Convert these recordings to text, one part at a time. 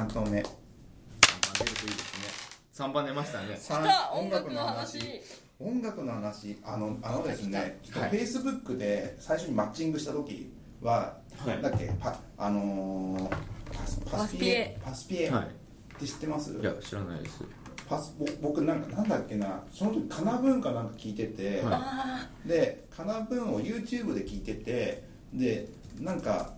3投目。3番出るといいですね。3番出ましたね。ささあ音楽の話。音楽の話。あのあのですねフェイスブックで最初にマッチングした時は、はい。だっけ？パあのーパスパスピエ？パスピエ。はって知ってます、いいや知らないです。パスぼ僕なんかなんだっけな？その時かな文かなんか聞いてて、はい。あでかな文を YouTube で聞いててでなんか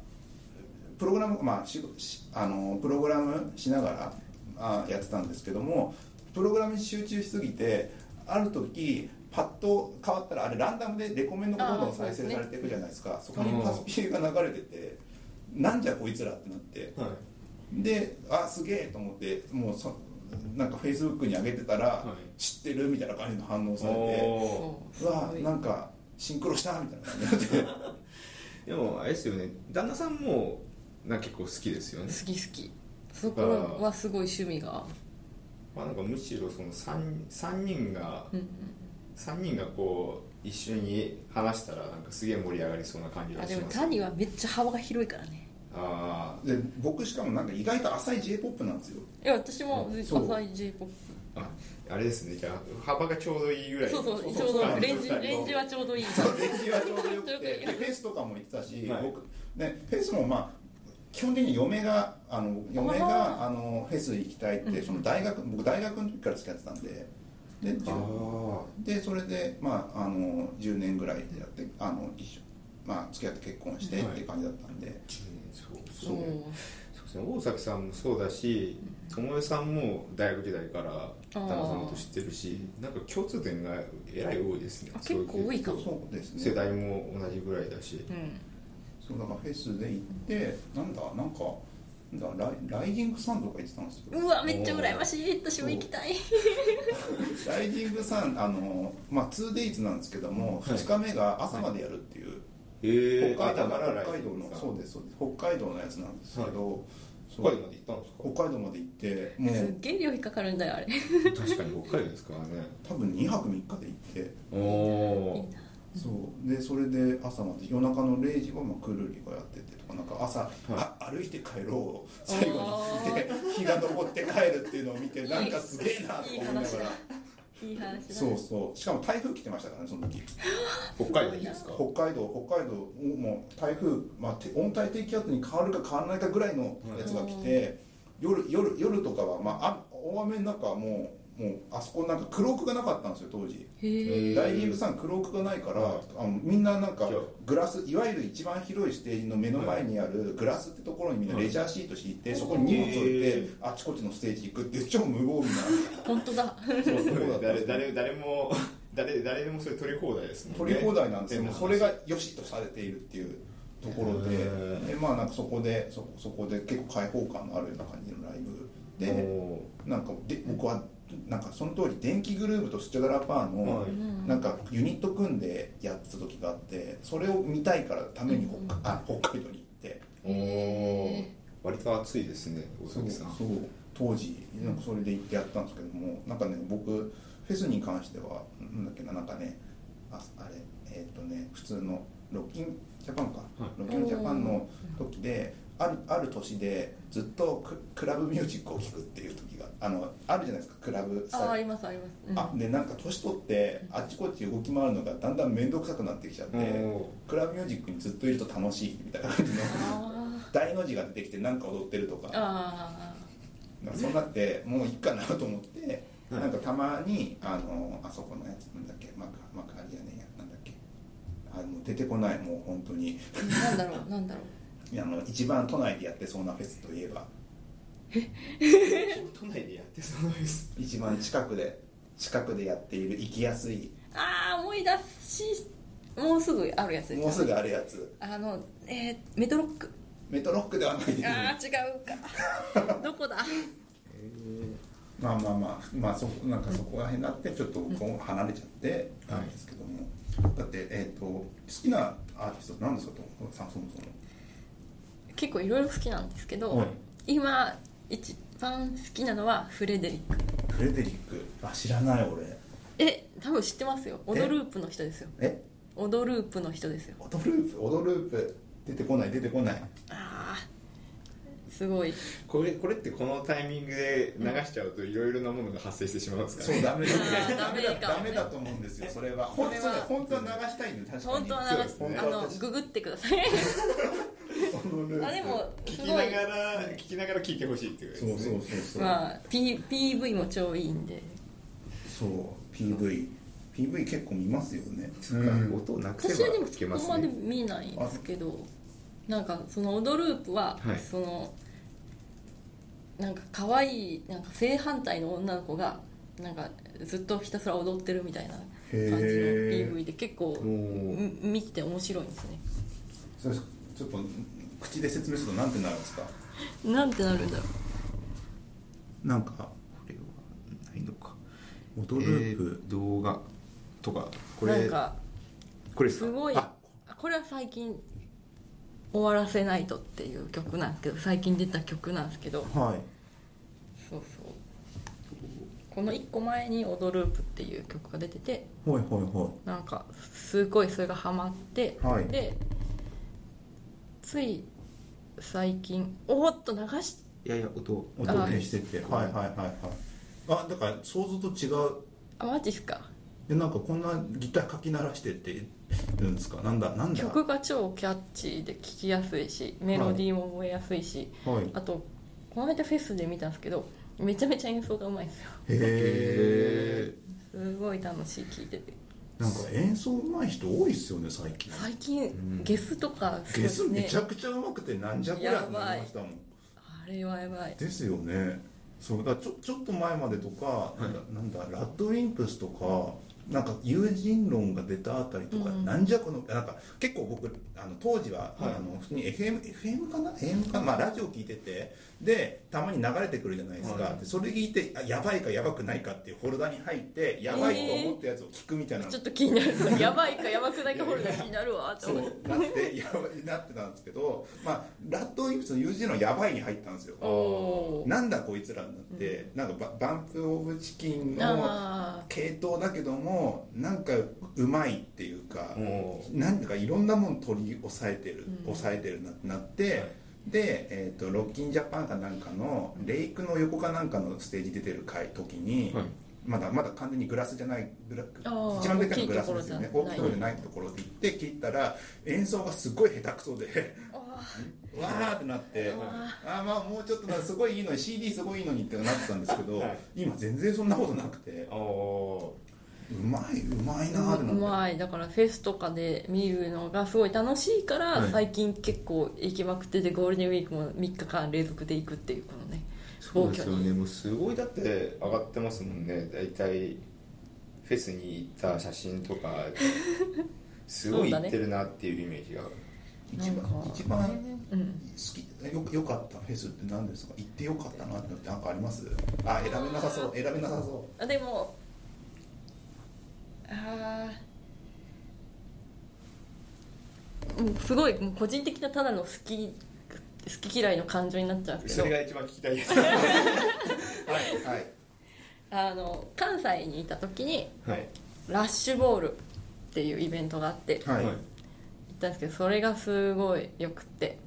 プログラムまあししあのプログラムしながらあやってたんですけどもプログラムに集中しすぎてある時パッと変わったらあれランダムでレコメンドがどんどん再生されていくじゃないですか。そこにパスピエが流れててなんじゃこいつらってなって。はい。であすげえと思ってもうそなんかフェイスブックに上げてたら、はい。知ってるみたいな感じの反応されておう。わなんかシンクロしたみたいな感じになって。ー でもあれですよね。旦那さんもな結構好きですよね。好き好き。そこはすごい趣味が。まあなんかむしろその 3, 三人がうん3人がこう一緒に話したらなんかすげえ盛り上がりそうな感じがあでもします谷はめっちゃ幅が広いからね。あで僕しかもなんか意外と浅い j p o p なんですよ。いや私も浅い j p o ーああれですね。じゃあ幅がちょうどいいぐらい。そうそうちょうどレンジレンジはちょうどいい。レンジはちょうどよくて。でフェイスとかも行ってたし、はい。僕ねフェイスもまあ基本的に嫁があの嫁あがあのフェス行きたいってその大学僕大学の時から付き合ってたんで。ででそれでまああの10年ぐらいでやってあの一緒まあ付き合って結婚してっていう感じだったんで、10年そうそそううそうですね。大崎さんもそうだし友江さんも大学時代から旦那さんのこと知ってるしなんか共通点がえらい多いですね。あ結構多いかも。そうそうですね。世代も同じぐらいだし。うんそうだからフェスで行ってなんだなんかなんだライライジングサンとか行ってたんですよ。うわめっちゃ羨ましい。私も行きたい。ライジングサンあのまあ 2days なんですけども、はい。2日目が朝までやるっていう、へえ北海道だから北海道のそうですそうです。北海道のやつなんですけど、そう。北海道まで行ったんですか？北海道まで行ってもすっうげえ料費かかるんだよあれ。確かに北海道ですからね。多分2泊3日で行って。おおそう。でそれで朝まで夜中の0時はまあクルーリがやっててとかなんか朝、あ歩いて帰ろうを最後に聞いて 日が昇って帰るっていうのを見てなんかすげえなとか思いながら。いい話だ。そうそう。しかも台風来てましたからねその時。北海道にですか？北海道北海道もう台風、まあ、て温帯低気圧に変わるか変わらないかぐらいのやつが来て、夜夜夜とかは、まあ、あ大雨の中はもうもうあそこなんかクロークがなかったんですよ当時。へえダイニングさんクロークがないから、あのみんななんかグラスいわゆる一番広いステージの目の前にあるグラスってところにみんなレジャーシート敷いて、そこに荷物置いてあちこちのステージ行くっていう超無防備な。本当だ。そうそう誰誰誰も誰誰でもそれ取り放題ですもんね。取り放題なんですよ、それが良しとされているっていうところで。でまあなんかそこでそそこで結構開放感のあるような感じのライブでおなんかで僕はなんかその当時電気グルーヴとスチャダラパーーの、はい。なんかユニット組んでやってた時があってそれを見たいからために北,、あ北海道に行って。おー。割と暑いですね大そう崎さん。そう。当時なんかそれで行ってやったんですけどもなんかね僕フェスに関してはなんだっけななんかねああれえーっ、とね普通のロッキンジャパンか、はい。ロッキンジャパンの時であるある年でずっとククラブミュージックを聴くっていう時があのあるじゃないですかクラブあありますあります、うん。あでなんか年取ってあっちこっち動き回るのがだんだん面倒くさくなってきちゃっておクラブミュージックにずっといると楽しいみたいな感じのあ大の字が出てきてなんか踊ってるとか。ー。あなんかそうなってもういいかなと思って、はいなんかたまにあのあそこのやつなんだっけマカマカリアねやなんだっけ。あもう出てこないもう本当に。ーなんだろうなんだろうあの一番都内でやってそうなフェスといえば。都内でやってそうです一番近くで近くでやっている行きやすい。ああ思い出しもうすぐあるやつですよもうすぐあるやつ。あのえー、メトロック。メトロックではない。ですねああ違うか。どこだ？まあまあまあまあそこなんかそこら辺になってちょっとこう離れちゃってなんですけども、だってえっ、と好きなアーティストって何ですかとさそもそも結構いろいろ好きなんですけど、はい。今一番好きなのはフレデリック。フレデリック。あ知らない俺。え多分知ってますよ。オドループの人ですよ。え？オドループの人ですよ。オドループ？オドループ。出てこない出てこない。ああすすごい。これこれってこのタイミングで流しちゃうといろいろなものが発生してしまうんですかね？そうダメだあーダメかもね。ダメだと思うんですよそれは。本当は本当は流したいんで確かに。本当は流し、そうですね。あのググってください あでも聞すごきないがら聞きながら聞いてほしいっていうそうそうそうそう、まあ、P、PV も超いいんで。そう PV PV 結構見ますよね。そっか音をなくせば私はでも聞けますそこまでね見ないんですけどなんかその「オドループは」はい。そのなんか可愛いなんか正反対の女の子がなんかずっとひたすら踊ってるみたいな感じの PV で結構見てて面白いんですね。ちょっと口で説明すると何てなるんですか？なんてなるんだろなんかこれはないのか。踊るープ、えー動画とかこれうなんかこれですか？すごいあ。これは最近「終わらせないと」っていう曲なんですけど最近出た曲なんですけど。はい。そうそう。この1個前に「オドループ」っていう曲が出ててはいはいはなんかすごいそれがハマって、はい。でつい最近おーっと流しいやいや音い音にしてて。はいはいはいはい。あだから想像と違う。あマジっすか？でなんかこんなギターかき鳴らしてって言うんですか？なんだなんだ？曲が超キャッチーで聴きやすいしメロディーも覚えやすいし、はい。あとこの間フェスで見たんですけどめちゃめちゃ演奏がうまいんですよ。へえすごい楽しい聴いててなんか演奏うまい人多いっすよね最近。最近、ん。ゲスとかすごいゲスめちゃくちゃうまくてなんじゃこりゃってなりましたもん。あれはやばい。ですよね。そうだからちょちょっと前までとか、なんだなんだラッドウィンプスとかなんか友人論が出たあたりとか、うん。なんじゃこのなんか結構僕あの当時は、はい。あの普通に FM, FM かな？FM かな、まあ、ラジオ聞いててでたまに流れてくるじゃないですか、はい。でそれ聞いてあやばいかやばくないかっていうフォルダに入ってやばいと思ったやつを聞くみたいな、ちょっと気になる。やばいかやばくないかホルダー気になるわって思って。なってやばいなってたんですけど、まあ、ラッドウィンプスの友人論やばいに入ったんですよ。なんだこいつらになって、なんかババンプ・オブ・チキンのあ系統だけどもなんかうまいっていうか、おなんだかいろんなもの取り押さえてる、うん。抑えてるなってなって、はい。で、えー、とロッキンジャパンかなんかのレイクの横かなんかのステージ出てる回時に、はい。まだまだ完全にグラスじゃないグラ一番でかいのグラスですよね。大大きいところじゃない。ところで行って聞いたら演奏がすごい下手くそであ わーってなってあまあもうちょっとなすごいいいのに CD すごいいいのにってなってたんですけど、はい。今全然そんなことなくて。おうまいうまいなうまい。だからフェスとかで見るのがすごい楽しいから、はい。最近結構行きまくっててゴールデンウィークも3日間連続で行くっていうこのねそうですよね。もうすごいだって上がってますもんね。大体フェスに行った写真とかすごい行ってるなっていうイメージが、一番なんか一番好うんきよよかったフェスって何ですか行ってよかったなってなん。かありますあ選べなさそう選べなさそあでもあーもうすごいもう個人的なただの好き好き嫌いの感情になっちゃうんですけど。それが一番聞きたいです。う はいはい。あの関西にいた時にはい。ラッシュボールっていうイベントがあってはい、行ったんですけどそれがすごいよくって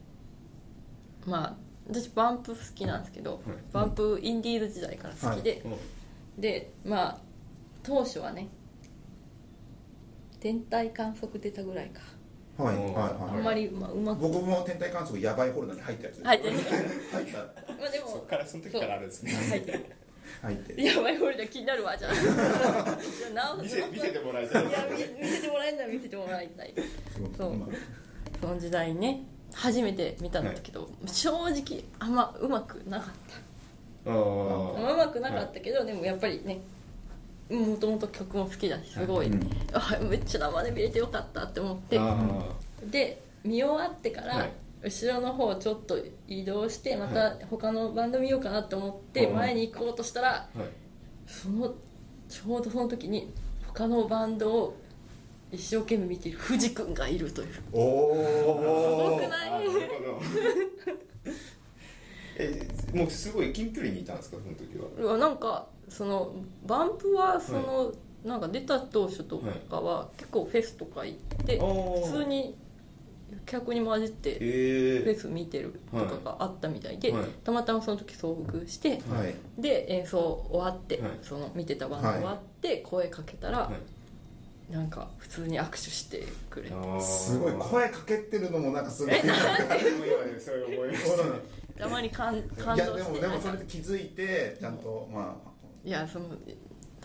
まあ私バンプ好きなんですけど、バンプインディーズ時代から好きで、でまあ当初はね天体観測出たぐらいか、はいはいはい。あんまり、まあ、うまく。僕も天体観測やばいフォルダに入ったやつ入ってる入ったまあでもそっからその時からあるんですね。入ってる。入ってやばいホルダー気になるわじゃあ。じゃあなお見せ見せてもらいたいいや見見せてもらえるなら見せてもらいたい。そう。まあ。その時代にね初めて見たんだけど、正直あんまうまくなかった。あうまくなかったけど、でもやっぱりねもともと曲も好きだしすごい、うん。あめっちゃ生で見れてよかったって思って。あで見終わってから、はい。後ろの方ちょっと移動してまた他のバンド見ようかなって思ってうん前に行こうとしたらはい。そのちょうどその時に他のバンドを一生懸命見ている藤君がいるという。おおすごくない？えもうすごい近距離にいたんですかその時は？うわなんかそのバンプはその、なんか出た当初とかは結構フェスとか行って普通に客に混じってフえェス見てるとかがあったみたいで、はい。たまたまその時遭遇して、はい。で演奏終わって、はい。その見てたバンド終わって声かけたら、はい。なんか普通に握手してくれて。すごい声かけてるのもなんかすごい。えなんで？それ思いましたまに感感いや動して。でもでもそれで気づいてちゃんとまあいやその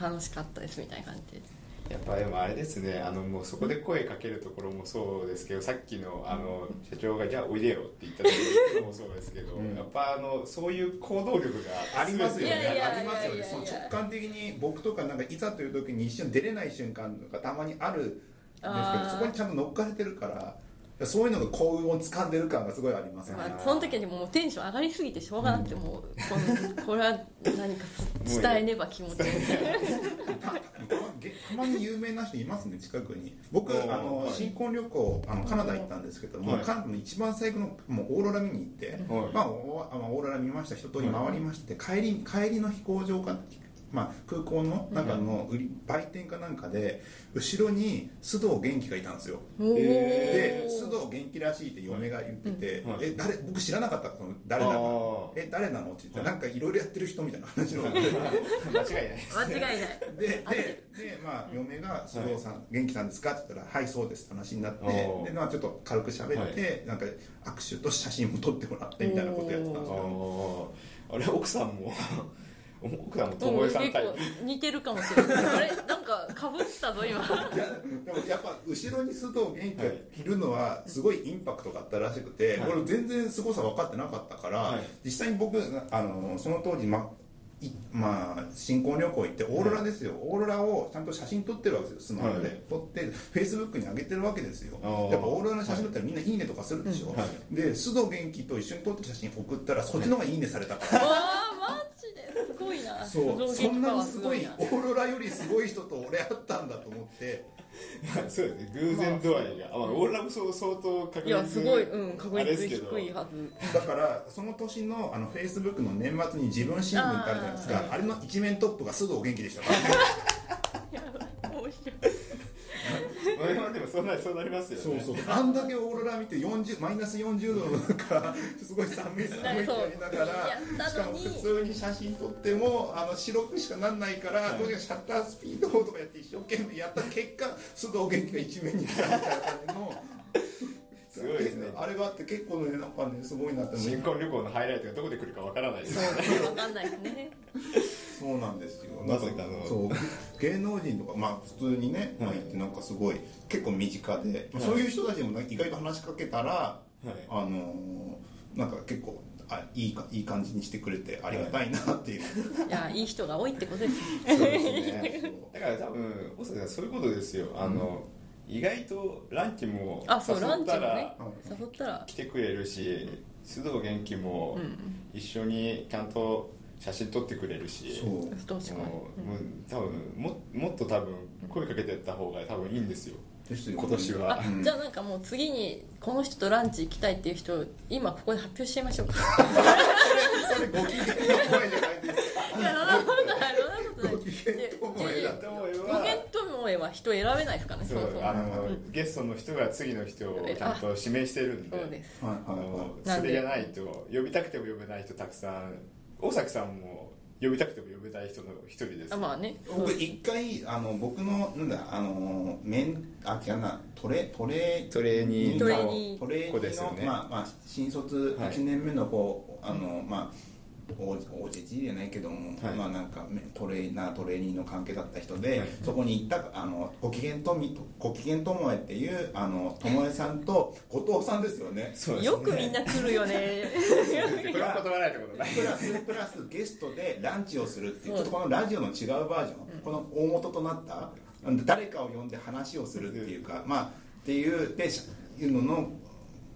楽しかったですみたいな感じ。でやっぱでもあれですねあのもうそこで声かけるところもそうですけどさっきのあの社長が「じゃあおいでよ」って言った時もそうですけど、うん。やっぱあのそういう行動力がありますよね。ありますよね。その直感的に僕とかなんかいざという時に一瞬出れない瞬間がたまにあるんですけどそこにちゃんと乗っかれてるからそういうのが幸運を掴んでる感がすごいありますよね。まあ、その時にもうテンション上がりすぎてしょうがなくてもうこのこれは何か伝えねば気持ち。いいたたまに有名な人いますね近くに。僕あのはい。新婚旅行あのカナダ行ったんですけども、はい。カナダの一番最後のもうオーロラ見に行って、はい。まあ、オーロラ見ました。一通り回りまして、帰り帰りの飛行場か、まあ、空港の中の売り売店かなんかで後ろに須藤元気がいたんですよ。で須藤元気らしいって嫁が言ってて、はい。え誰僕知らなかったその誰だかえ誰なの？って言って、なんかいろいろやってる人みたいな話の 間違いない。です間違いない。ででで、まあ、嫁が「須藤さん、元気さんですか?」って言ったら「はいそうです」って話になってで、まあ、ちょっと軽く喋って、なんか握手と写真も撮ってもらってみたいなことやってたんですあけどー。あれ奥さんも？奥さんもうん友江さん結タイプ構似てるかもしれない。あれ？なんかかぶったぞ今。いやでもやっぱ後ろに須藤元気がい。るのはすごいインパクトがあったらしくて、はい。俺全然凄さ分かってなかったから、はい。実際に僕あのその当時、まいまあ、新婚旅行行ってオーロラですよ、オーロラをちゃんと写真撮ってるわけですよスマホで、はい。撮ってフェイスブックに上げてるわけですよ。やっぱオーロラの写真だったらみんな「い。いね」とかするでしょ、はで須藤元気と一緒に撮ってる写真送ったらそっちの方が「いいね」されたから、すごいな。そう。そんなにすごいな。オーロラよりすごい人と俺会ったんだと思って。そうですね。偶然度合いが、あまあ、オーロラもそう相当確率いやすごいうん。確率ですけど。低いはず。だからその年のあのフェイスブックの年末に自分新聞ってあるじゃないですかあれの一面トップが須藤元気でしたからやばい面白いまあでもそうなそうなりますよね。そうそう。あんだけオーロラ見て40マイナス40度の中すごい寒い寒いってやりながらしかも普通に写真撮ってもあの白くしかなんないから、とにかくシャッタースピードとかやって一生懸命やった結果須藤元気が一面に出たみたいな感じのすごいですね。あれがあって結構ねなんかねすごいなって新婚旅行のハイライトがどこで来るかわからないです。そうですわかんないですね。そうなんですよ。まさかの。そう芸能人とかまあ普通にね、まあ、はい言ってなんかすごい結構身近で、そういう人たちにもなんか意外と話しかけたら、はい。あのーなんか結構あいいかいい感じにしてくれてありがたいなっていう、い。やいい人が多いってことですそうですね。だから多分大阪さんそういうことですよ。あの、意外とランチもあそうランチ誘ったらもね。誘ったら。来てくれるし須藤元気もうん一緒にちゃんと写真撮ってくれるしそう。確かに。もうもう多分ももっと多分声かけてった方が多分いいんですよ。今年は。じゃあなんかもう次にこの人とランチ行きたいっていう人今ここで発表しちゃいましょうか。それご機嫌の声じゃないですか。いやそんなことないそんなことないご機嫌と思えだと思え無ば限ともえは人選べないですからねそそううそう。あのゲストの人が次の人をちゃんと指名してるんでそうです。はいあはいはい。のそれじゃないと呼びたくても呼べない人たくさん大崎さんも呼びたくても呼べない人の一人です。あまあね。僕一回あの僕のなんだあの面あ違うなトレトレトレーニートレーニートレーニーの、子ですよね。まあまあ新卒はい1年目の子、あのまあおおじじじゃないけども、はい。まあなんかめトレーナートレーニーの関係だった人で、はい。そこに行ったあのご機嫌とみご機嫌ともえっていうあの友えさんと後藤さんですよね。そうですね。よくみんな来るよね。これは断られたことないプラスプラスゲストでランチをするっていうちょっとこのラジオの違うバージョン、この大元となった誰かを呼んで話をするっていうか、まあっていうでしいうのの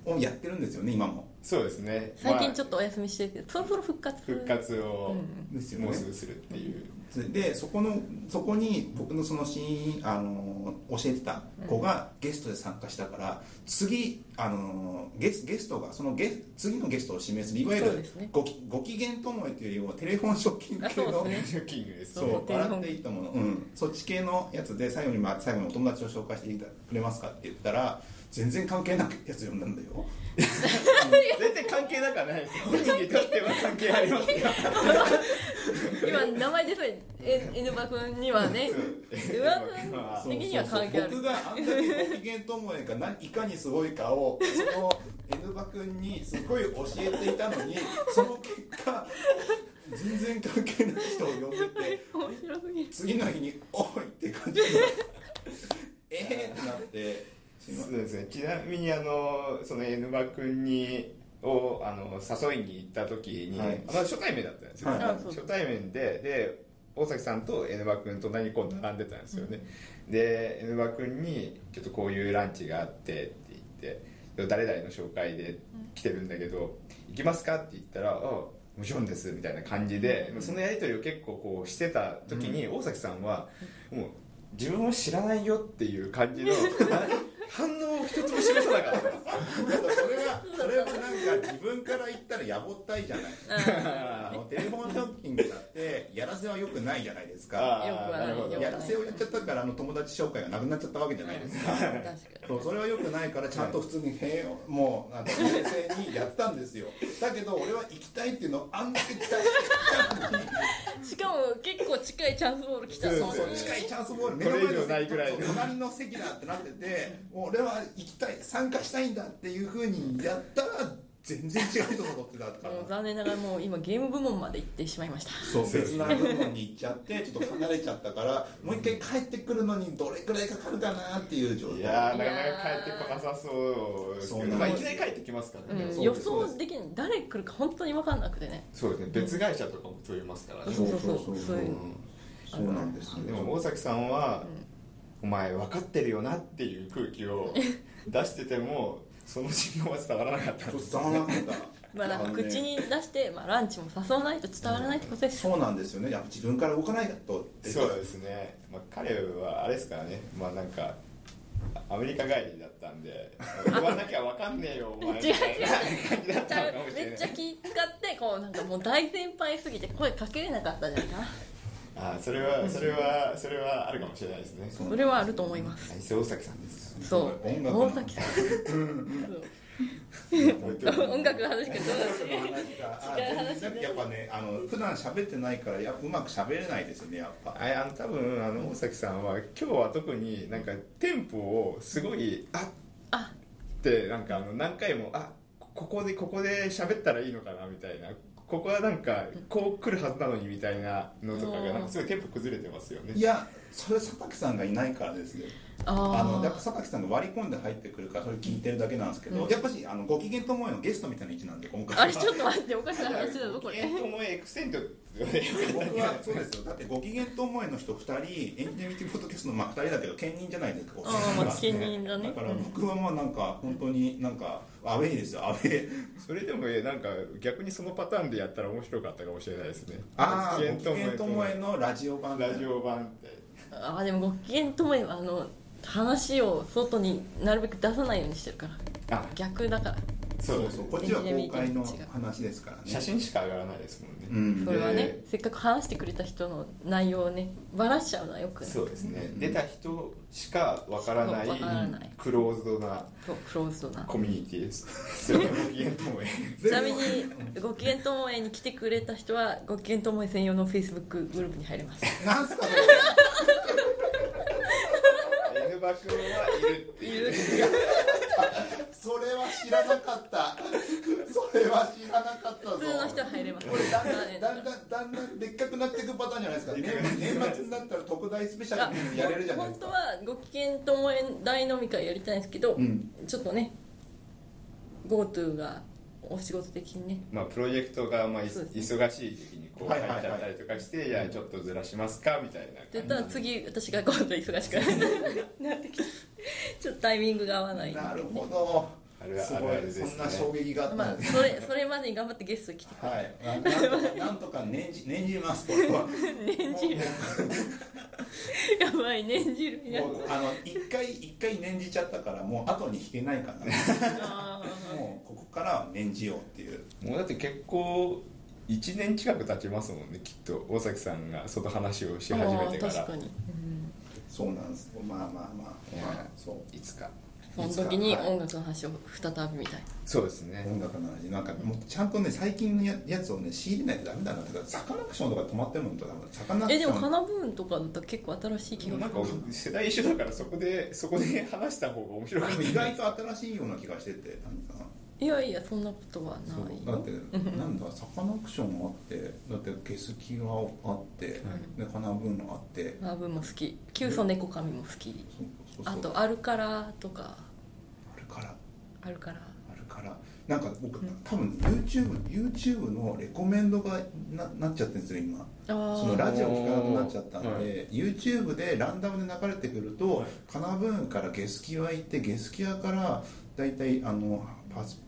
をやってるんですよね今もそうですね。最近ちょっっとお休みしてるけどそろそろ復活。復活をうん。ですよね。もうすぐするっていう。でそこのそこに僕のそのしあの教えてた子がゲストで参加したから、次あのゲスゲストがそのゲ次のゲストを指名するいわゆるそうですね。ご機嫌ともえというよりもテレフォンショッキングあ系のそうですショッキングですそう笑っていいと思うの、うん、そっち系のやつで最後に、まあ、最後にお友達を紹介してくれますかって言ったら全然関係なくやつ呼んだんだよ。絶対関係なくはないです 本人にとっては関係ありますよ。今名前出そうに N バ君にはね。バ君的には関係ある。僕があんだけご機嫌ともえが何いかにすごいかをその N バ君にすごい教えていたのにその結果全然関係ない人を呼んでて面白すぎる。次の日に「おい!」って感じで。ええってなってそうですね。ちなみにあのその N バ君にをあの誘いに行った時に、はい。あの初対面だったんですよ、はい。初対面でで大崎さんと N バ君隣にこう並んでたんですよね、で N バ君に「ちょっとこういうランチがあって」って言って「誰々の紹介で来てるんだけど行きますか?」って言ったら「あもちろんです」みたいな感じで、そのやり取りを結構こうしてた時に、大崎さんはもう自分を知らないよっていう感じの 反応を一つも示さなかった。それはなんか自分から言ったらやぼったいじゃない。あのテレフォンショッキングだってやらせはよくないじゃないですか。やらせをやっちゃったからあの友達紹介がなくなっちゃったわけじゃないですか。確かに。そうそれはよくないからちゃんと普通に平和もうなんか冷静にやったんですよ。だけど俺は行きたいっていうのをあんだけ期待して。たのにしかも結構近いチャンスボール来た。そうそうそう近いチャンスボール。これ以上ないぐらい隣の席だってなってて俺は行きたい参加したいんだっていうふうにやったら全然違う人が乗ってたから。もう残念ながらもう今ゲーム部門まで行ってしまいました。そう別な部分に行っちゃってちょっと離れちゃったからもう一回帰ってくるのにどれくらいかかるかなっていう状態。いやーなかなか帰ってこなさそうですけど、いきなり帰ってきますからね、うん、そう予想できない。誰来るか本当に分かんなくてね。そうですね。別会社とかも取りますからね、そうそうそう。そういうそう。なんですよ。でも大崎さんは、お前分かってるよなっていう空気を出しててもその信号は伝わらなかったんです伝わらなかったまあなんか口に出して、まあ、ランチも誘わないと伝わらないってことですそうなんですよね。やっぱ自分から動かないとって。そうですね、まあ、彼はあれですからね。まあなんかアメリカ帰りだったんで言わなきゃ分かんねえよお前。みたいな感じだっめっちゃたのかもしれめっないちゃ気使ってこうなんかもう大先輩すぎて声かけれなかったんじゃないかなあそれはそれはそれはあるかもしれないですね。それはあると思います。大崎さんです。かそう。音楽の。大崎さん。ら音楽の話かどうあ違うやっぱねあの普段喋ってないからやうまく喋れないですよねやっぱ。ああの多分あの大崎さんは今日は特になんかテンポをすごいあっあ。ってなんかあの何回もあここでここで喋ったらいいのかなみたいなここはなんかこう来るはずなのにみたいなのとかがなんかすごいテンポ崩れてますよね。いやそれ佐竹さんがいないからですよああのやっぱ竹さんが割り込んで入ってくるからそれ聞いてるだけなんですけど、うん。やっぱしあのご機嫌と思えのゲストみたいな位置なんで今回あれちょっと待っておかしな話だぞこれえともエクセント僕はそうです。よだってご機嫌と思えの人2人エンジニアミティポッドキャストのまあ2人だけど兼任じゃないですか兼任だね。から僕はまあなんか本当になんかアウェイです。よアウェイ。それでもえなんか逆にそのパターンでやったら面白かったかもしれないですね。ああご機ご機嫌と思えのラジオ版ラジオ版ってあーでもご機嫌ともあの話を外になるべく出さないようにしてるから。あ。逆だからそうですこっちは公開の話ですからね。写真しか上がらないですもんね、うん。それはねでせっかく話してくれた人の内容をねバラしちゃうのはよくない。そうですね、出た人しかわからないクローズドなそうクローズドな。コミュニティです。ご機嫌ともえ。ちなみにご機嫌ともえに来てくれた人はご機嫌ともえ専用のフェイスブックグループに入れます。なんすかそれ。N バ君はいるっていう 知らなかった。それは知らなかったぞ。普通の人は入れます。これだんだんだんだんだんだんでっかくなっていくパターンじゃないですか。年年末になったら特大スペシャルにやれるじゃないですか。本当はご機嫌ともえ大飲み会やりたいんですけど、うん。ちょっとね GoTo がお仕事的にね。まあプロジェクトがまあいそうで忙しい時にこう入っちゃったりとかして、いやちょっとずらしますかみたいなって言ったら次私が今度忙しくなってきてちょっとタイミングが合わないなるほどあれはすごい。あるあるですね。そんな衝撃があった。まあそれそれまでに頑張ってゲスト来てはい。ななんとかなんとか念じ念じますこれは。念じる。やばい念じる。あの一回一回念じちゃったからもう後に引けないからあー。もうここからは念じようっていう。もうだって結構1年近く経ちますもんねきっと。大崎さんがその話をし始めてから。確かに、そうなんです。まあまあまあ、まあ、そう。いつか。その時に音楽の話を再びみたいそうですね。音楽の話。なんかもうちゃんとね最近のややつをね仕入れないとダメだなだからサカナクションとか止まってるのとダメだサカナクションえでも花ブーンとかだったら結構新しい気がなんか世代一緒だからそこでそこで話した方が面白かった。意外と新しいような気がしてて。なんかいやいやそんなことはないだってなんだサカナクションもあってだってゲスキがあって、で花ブーンあって。花ブーンも好き。キュウソネコカミも好きあとアルカラとかから。アルカラあるから。なんか僕多分 YouTube, YouTube のレコメンドがななっちゃってるんですよ今。そのラジオ聞かなくなっちゃったんで、は YouTube でランダムで流れてくると、はい。カナブーンからゲスキワ行ってゲスキワから大体あのパス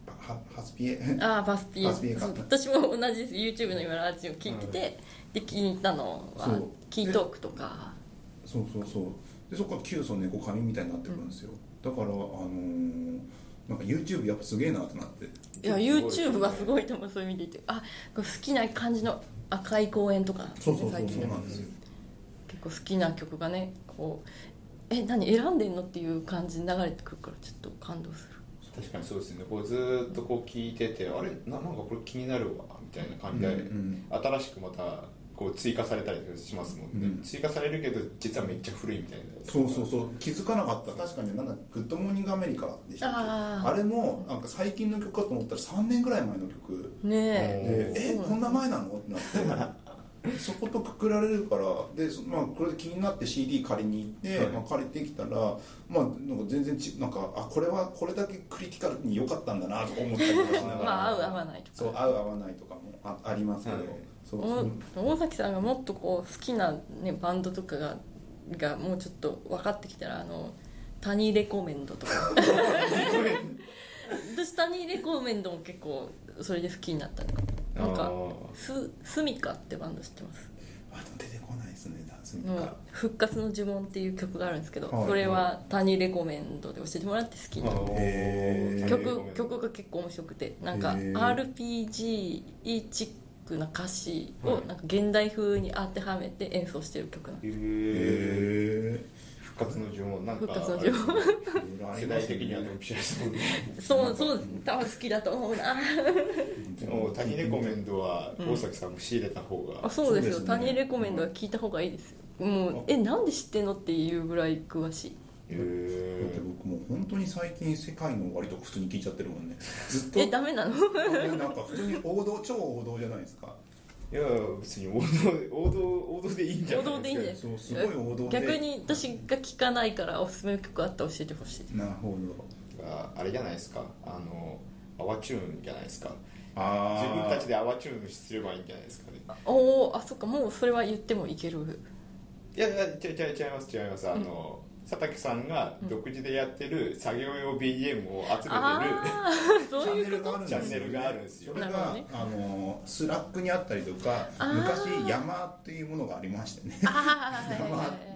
スピエ。あーバスピバスピエか。私も同じです。YouTube の今ラジオ聞いてて、で気に入ったのはキートークとか。そうそうそう。でそこからキュウソネコカミみたいになってくるんですよ、だからあのーなんか YouTube やっぱすげえなってなって。いや YouTube がすごいと思う。そういう意味で言ってあこれ好きな感じの赤い公園とか、そうそうそう最近そうなんですよ。結構好きな曲がねこうえ何選んでんのっていう感じに流れてくるからちょっと感動する。確かにそうですね。こうずーっとこう聞いててあれななんかこれ気になるわみたいな感じで、うん。新しくまたこう追加されたりしますもんね、うん。追加されるけど実はめっちゃ古いみたいなそうそうそう。気づかなかった確かになんだグッドモーニングアメリカでしたっけ？あれもなんか最近の曲かと思ったら3年ぐらい前の曲。ねでええこんな前なの？ってなって。そことくくられるからで、そまあ、これで気になって CD 借りに行って、はい。まあ、借りてきたら、まあ、なんか全然ちなんかあこれはこれだけクリティカルに良かったんだなとか思ったりとかしながら。まあ合う合わないとか。そう合う合わないとかもあありますけど、はい大崎さんがもっとこう好きな、ね、バンドとかががもうちょっと分かってきたらあのタニーレコメンドとか。私タニーレコメンドも結構それで好きになったね。なんかあー。ススミカってバンド知ってます？あでも出てこないですね復活の呪文っていう曲があるんですけど、はい。それはタニーレコメンドで教えてもらって好きになったへー。曲曲が結構面白くてなんか RPG チックな歌詞をはい。なんか現代風に当てはめて演奏してる曲なんでへー。へ復活の呪文なんか復活の呪文。え世代的にはドンピシャですもんね。すそうそう多分好きだと思うな。でもタニレコメンドは大崎さんも仕入れた方が、あそうですよ。そうですね。タニーレコメンドは聞いた方がいいですよ。もうえなんで知ってんのっていうぐらい詳しいへだってー僕もう本当に最近世界の終わりとか普通に聞いちゃってるもんね。ずっと。えダメなの？なんか普通に王道超王道じゃないですか。いや別に王道王道王道でいいんじゃない王道でいいんじゃない？そうすごい王道で。逆に私が聞かないからおすすめの曲あったら教えてほしい。なるほど。ああれじゃないですか。あのアワチューンじゃないですか。あ自分たちでアワチューンすればいいんじゃないですかね。おおあそっか。もうそれは言ってもいける。いやいや違う違う違います違います。あの、佐竹さんが独自でやってる作業用 BGM を集めてる、あ あそうチャンネルがあるんですよ、チャンネルがあるんですよ。それが、ね。あのスラックにあったりとか昔山っていうものがありましてね。ああ 山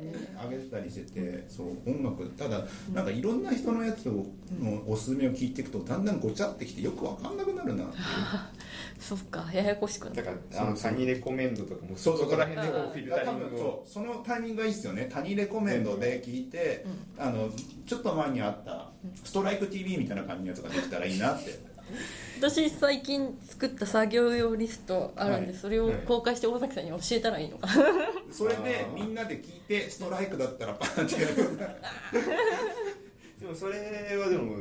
に上げてたりしててそう音楽。ただなんかいろんな人のやつをのおすすめを聞いていくとだんだんごちゃってきてよくわかんなくなるなっていう。そっかややこしくなだるからあのサニーレコメンドとかもそうそうこら辺でこうフィルタ多リングを。分そうそのタイミングがいいですよね。他人レコメンドで聞いて、あのちょっと前にあったストライク TV みたいな感じのやつができたらいいなって。私最近作った作業用リストあるんで、はい。それを公開して大崎さんに教えたらいいのか。なそれでみんなで聞いてストライクだったらパンってやる。でもそれはでも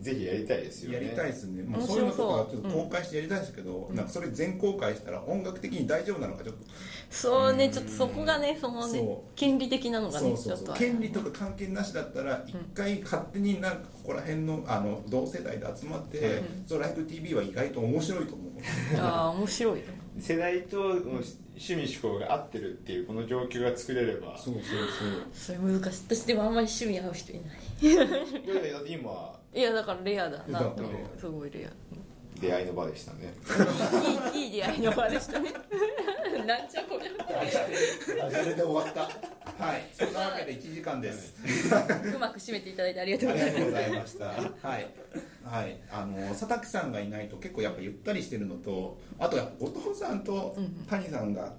ぜひやりたいですよね。やりたいですね、まあ、面そう。いうのとかちょっと公開してやりたいですけど、なんかそれ全公開したら音楽的に大丈夫なのかちょっと。そうねちょっとそこがねそのね権利的なのがねそうそうそう。ちょっと権利とか関係なしだったら一回勝手になんかここら辺のあの同世代で集まって「ストライク TV」は意外と面白いと思う。ああ面白いよ世代と趣味思考が合ってるっていうこの状況が作れれば。そうそうそう。それ難しい。私でもあんまり趣味合う人いない。いやいやだって今いやだからレアだなと思う。すごいレア。出会いの場でしたね。いいいい出会いの場でしたね。なんちゃこりダジャレで終わったはい。そんなわけで1時間です。ゃうまく締めていただいてありがとうあございます。りがとうございました。はい。はい。あの、佐竹さんがいないと結構やっぱゆったりしてるのと、あとやっぱ後藤さんと谷さんが、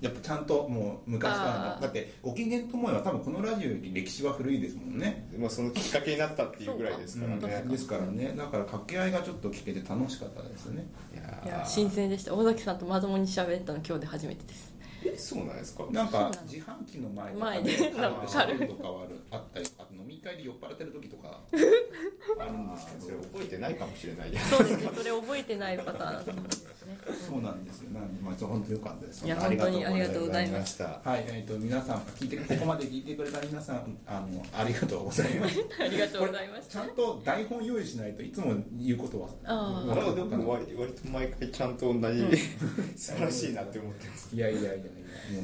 やっぱちゃんともう昔からだってご機嫌ともえは多分このラジオより歴史は古いですもんね。もうそのきっかけになったっていうぐらいですからね。ですからね。だから掛け合いがちょっと聞けて楽しかったですね。いやいやー新鮮でした。尾崎さんとまともに喋ったの今日で初めてです。えそうなんですか？なんか自販機の前とか前ででなんか喋る。とかはあるあったりあと飲み会で酔っ払ってる時とか。あるんですけどそれ覚えてないかもしれない。やそうですねそれ覚えてないパターンね。そうなんですよ。なんでまあ本当良かったです。いや本当にありがとうございましたはい、えっ、と皆さん聞いてここまで聞いてくれた皆さんあのありがとうございます。ありがとうございましたちゃんと台本用意しないといつも言うことは。あー。ま だでも割割と毎回ちゃんと同じ、素晴らしいなって思ってます。いやいやいや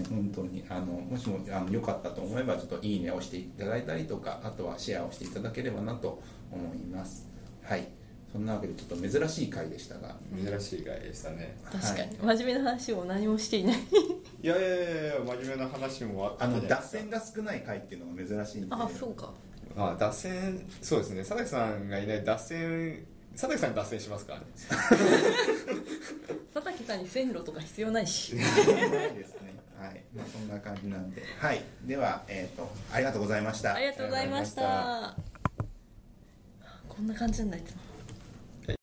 本当にあのもしもあの良かったと思えばちょっといいねを押していただいたりとか、あとはシェアをしていただければなと思います。はい、そんなわけでちょっと珍しい回でしたが、珍しい回でしたね。確かに、は真面目な話を何もしていない。いやいやいやいや真面目な話もあったあの脱線が少ない回っていうのが珍しいんで。あそうか。あ脱線そうですね。佐竹さんがいない。脱線佐竹さん脱線しますか？佐竹さんに線路とか必要ないし。ないですね。はい、まあそんな感じなんで、はい、ではえっ、とありがとうございました。ありがとうございました。こんな感じなんだいつも